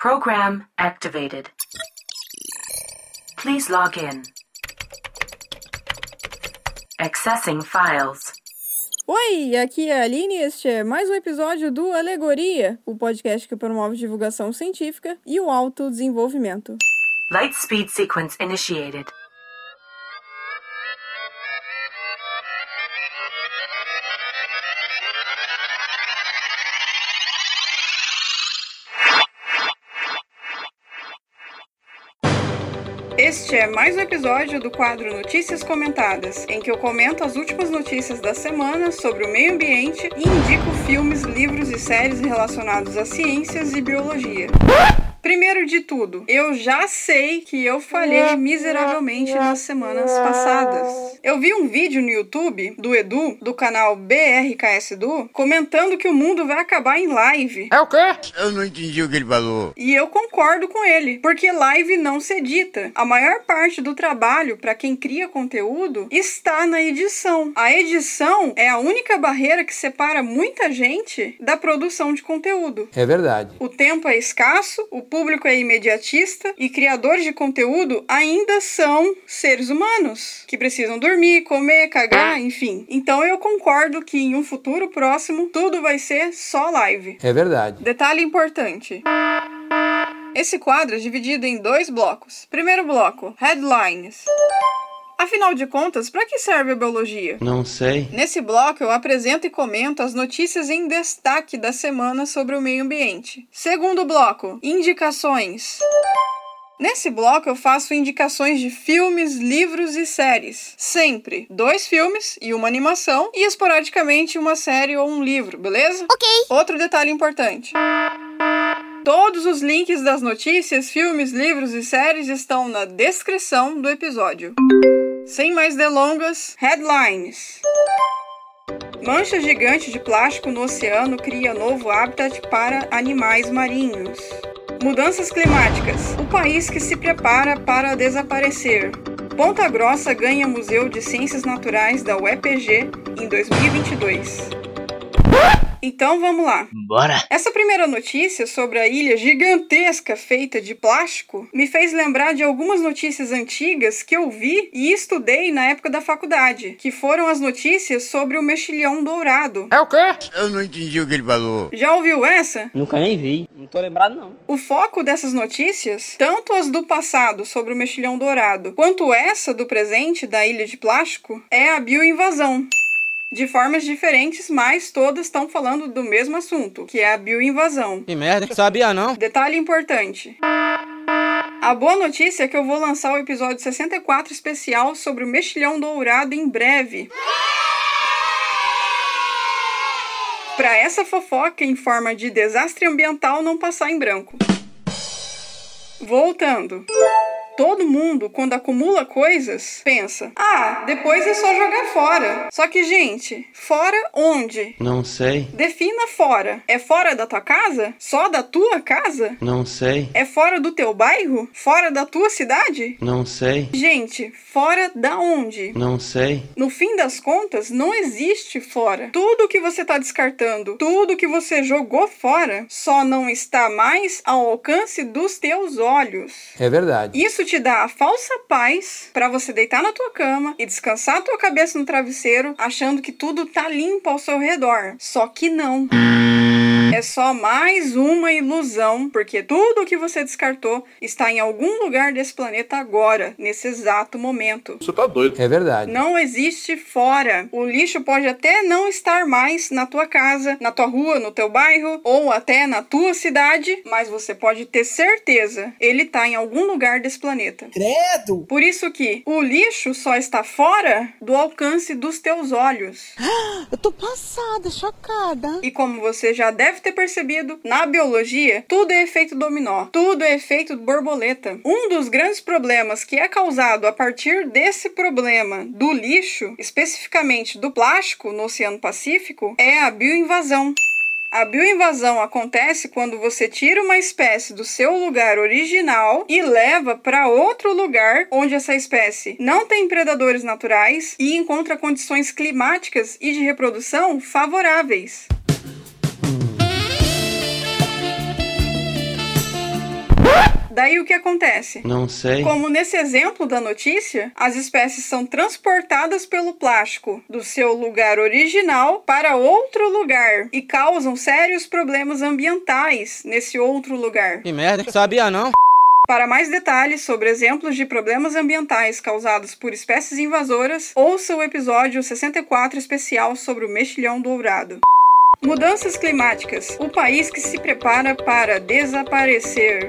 Program activated. Please log in. Accessing files. Oi, aqui é a Aline e este é mais um episódio do Alegoria, o podcast que promove divulgação científica e o autodesenvolvimento. Light speed sequence initiated. É mais um episódio do quadro Notícias Comentadas, em que eu comento as últimas notícias da semana sobre o meio ambiente e indico filmes, livros e séries relacionados a ciências e biologia. Primeiro de tudo, eu já sei que eu falhei miseravelmente nas semanas passadas. Eu vi um vídeo no YouTube do Edu, do canal BRKS Edu, comentando que o mundo vai acabar em live. É o quê? Eu não entendi o que ele falou. E eu concordo com ele, porque live não se edita. A maior parte do trabalho para quem cria conteúdo está na edição. A edição é a única barreira que separa muita gente da produção de conteúdo. É verdade. O tempo é escasso, o público é imediatista e criadores de conteúdo ainda são seres humanos que precisam dormir, comer, cagar, enfim. Então eu concordo que em um futuro próximo tudo vai ser só live. É verdade. Detalhe importante. Esse quadro é dividido em dois blocos. Primeiro bloco: headlines. Afinal de contas, para que serve a biologia? Não sei. Nesse bloco, eu apresento e comento as notícias em destaque da semana sobre o meio ambiente. Segundo bloco, indicações. Nesse bloco eu faço indicações de filmes, livros e séries. Sempre dois filmes e uma animação, e esporadicamente uma série ou um livro, beleza? Ok. Outro detalhe importante. Todos os links das notícias, filmes, livros e séries estão na descrição do episódio. Sem mais delongas, headlines. Mancha gigante de plástico no oceano cria novo habitat para animais marinhos. Mudanças climáticas. O país que se prepara para desaparecer. Ponta Grossa ganha Museu de Ciências Naturais da UEPG em 2022. Então vamos lá. Bora. Essa primeira notícia sobre a ilha gigantesca feita de plástico me fez lembrar de algumas notícias antigas que eu vi e estudei na época da faculdade, que foram as notícias sobre o mexilhão dourado. É o quê? Eu não entendi o que ele falou. Já ouviu essa? Nunca nem vi. Não tô lembrado, não. O foco dessas notícias, tanto as do passado sobre o mexilhão dourado, quanto essa do presente da ilha de plástico, é a bioinvasão. De formas diferentes, mas todas estão falando do mesmo assunto, que é a bioinvasão. Que merda, sabia não? Detalhe importante. A boa notícia é que eu vou lançar o episódio 64 especial sobre o mexilhão dourado em breve. Para essa fofoca em forma de desastre ambiental não passar em branco. Voltando. Todo mundo, quando acumula coisas, pensa: ah, depois é só jogar fora. Só que, gente, fora onde? Não sei. Defina fora. É fora da tua casa? Só da tua casa? Não sei. É fora do teu bairro? Fora da tua cidade? Não sei. Gente, fora da onde? Não sei. No fim das contas, não existe fora. Tudo que você está descartando, tudo que você jogou fora, só não está mais ao alcance dos teus olhos. É verdade. Isso te dá a falsa paz para você deitar na tua cama e descansar a tua cabeça no travesseiro, achando que tudo tá limpo ao seu redor. Só que não. É só mais uma ilusão, porque tudo o que você descartou está em algum lugar desse planeta agora, nesse exato momento. Você tá doido. É verdade. Não existe fora. O lixo pode até não estar mais na tua casa, na tua rua, no teu bairro ou até na tua cidade, mas você pode ter certeza, ele tá em algum lugar desse planeta. Credo! Por isso que o lixo só está fora do alcance dos teus olhos. Eu tô passada, chocada. E como você já deve ter percebido, na biologia, tudo é efeito dominó, tudo é efeito borboleta. Um dos grandes problemas que é causado a partir desse problema do lixo, especificamente do plástico no Oceano Pacífico, é a bioinvasão. A bioinvasão acontece quando você tira uma espécie do seu lugar original e leva para outro lugar onde essa espécie não tem predadores naturais e encontra condições climáticas e de reprodução favoráveis. Daí o que acontece? Não sei. Como nesse exemplo da notícia, as espécies são transportadas pelo plástico do seu lugar original para outro lugar e causam sérios problemas ambientais nesse outro lugar. Que merda. Sabia não? Para mais detalhes sobre exemplos de problemas ambientais causados por espécies invasoras, ouça o episódio 64 especial sobre o mexilhão dourado. Mudanças climáticas. O país que se prepara para desaparecer.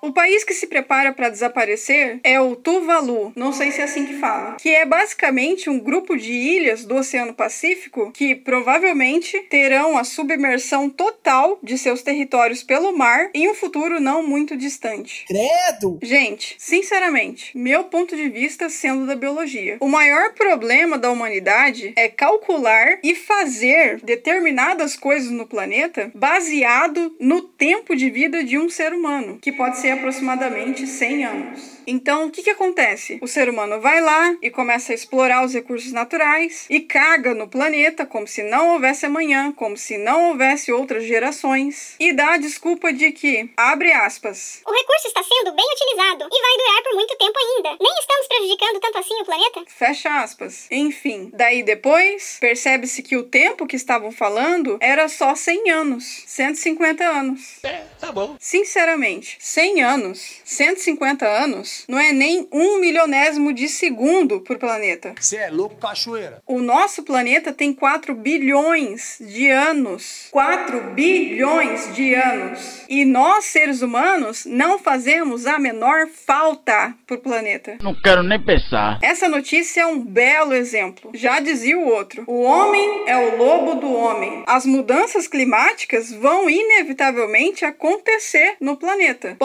O país que se prepara para desaparecer é o Tuvalu, não sei se é assim que fala, que é basicamente um grupo de ilhas do Oceano Pacífico que provavelmente terão a submersão total de seus territórios pelo mar em um futuro não muito distante. Credo! Gente, sinceramente, meu ponto de vista sendo da biologia, o maior problema da humanidade é calcular e fazer determinadas coisas no planeta baseado no tempo de vida de um ser humano, que pode ser aproximadamente 100 anos. Então, o que, que acontece? O ser humano vai lá e começa a explorar os recursos naturais e caga no planeta como se não houvesse amanhã, como se não houvesse outras gerações, e dá a desculpa de que, abre aspas, O recurso está sendo bem utilizado e vai durar por muito tempo ainda. Nem estamos prejudicando tanto assim o planeta. Fecha aspas. Enfim, daí depois percebe-se que o tempo que estavam falando era só 100 anos, 150 anos. É, tá bom. Sinceramente, 100 anos, 150 anos, não é nem um milionésimo de segundo por planeta. Você é louco, cachoeira. O nosso planeta tem 4 bilhões de anos. 4 bilhões de anos. E nós, seres humanos, não fazemos a menor falta pro planeta. Não quero nem pensar. Essa notícia é um belo exemplo. Já dizia o outro: o homem é o lobo do homem. As mudanças climáticas vão inevitavelmente acontecer no planeta.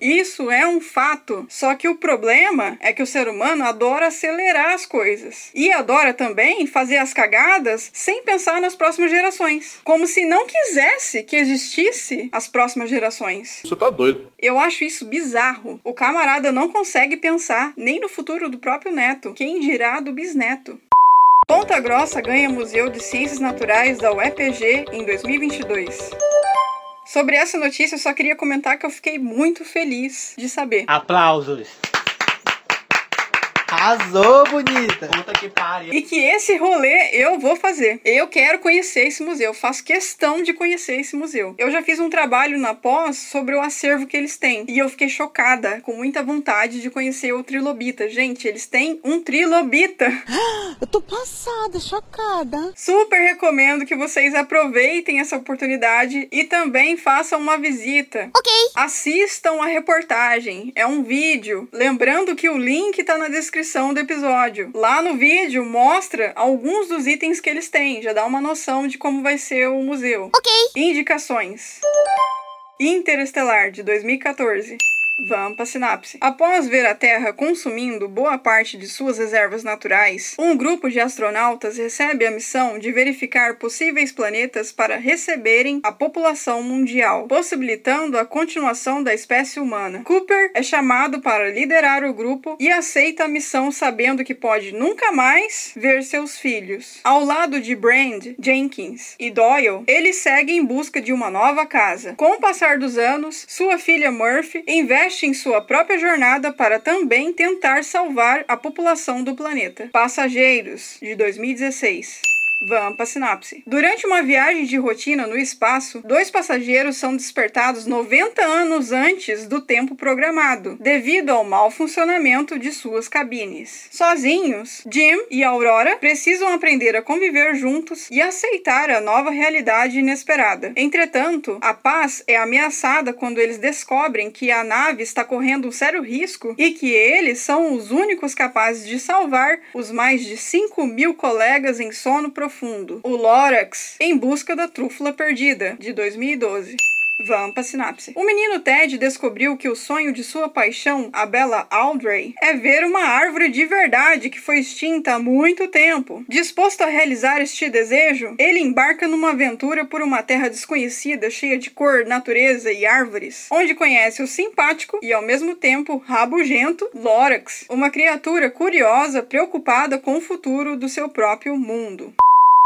Isso é um fato. Só que o problema é que o ser humano adora acelerar as coisas e adora também fazer as cagadas sem pensar nas próximas gerações, como se não quisesse que existisse as próximas gerações. Você tá doido. Eu acho isso bizarro. O camarada não consegue pensar nem no futuro do próprio neto, quem dirá do bisneto. Ponta Grossa ganha Museu de Ciências Naturais da UEPG em 2022. Sobre essa notícia, eu só queria comentar que eu fiquei muito feliz de saber. Aplausos. Arrasou, bonita. Puta que pariu. E que esse rolê eu vou fazer. Eu quero conhecer esse museu, faço questão de conhecer esse museu. Eu já fiz um trabalho na pós sobre o acervo que eles têm. E eu fiquei chocada, com muita vontade de conhecer o Trilobita. Gente, eles têm um Trilobita. Eu tô passada, chocada. Super recomendo que vocês aproveitem essa oportunidade e também façam uma visita. Ok. Assistam a reportagem. É um vídeo. Lembrando que o link tá na descrição do episódio. Lá no vídeo mostra alguns dos itens que eles têm, já dá uma noção de como vai ser o museu. Ok. Indicações. Interestelar de 2014. Vamos para sinapse. Após ver a Terra consumindo boa parte de suas reservas naturais, um grupo de astronautas recebe a missão de verificar possíveis planetas para receberem a população mundial, possibilitando a continuação da espécie humana. Cooper é chamado para liderar o grupo e aceita a missão sabendo que pode nunca mais ver seus filhos. Ao lado de Brand, Jenkins e Doyle, ele segue em busca de uma nova casa. Com o passar dos anos, sua filha Murphy investe em sua própria jornada para também tentar salvar a população do planeta. Passageiros, de 2016. Vamos para sinapse. Durante uma viagem de rotina no espaço, dois passageiros são despertados 90 anos antes do tempo programado, devido ao mau funcionamento de suas cabines. Sozinhos, Jim e Aurora precisam aprender a conviver juntos e aceitar a nova realidade inesperada. Entretanto, a paz é ameaçada quando eles descobrem que a nave está correndo um sério risco e que eles são os únicos capazes de salvar os mais de 5 mil colegas em sono profundo profundo, o Lorax, em busca da trúfula perdida, de 2012. Vamos para sinapse. O menino Ted descobriu que o sonho de sua paixão, a bela Audrey, é ver uma árvore de verdade que foi extinta há muito tempo. Disposto a realizar este desejo, ele embarca numa aventura por uma terra desconhecida, cheia de cor, natureza e árvores, onde conhece o simpático e ao mesmo tempo rabugento Lorax, uma criatura curiosa preocupada com o futuro do seu próprio mundo.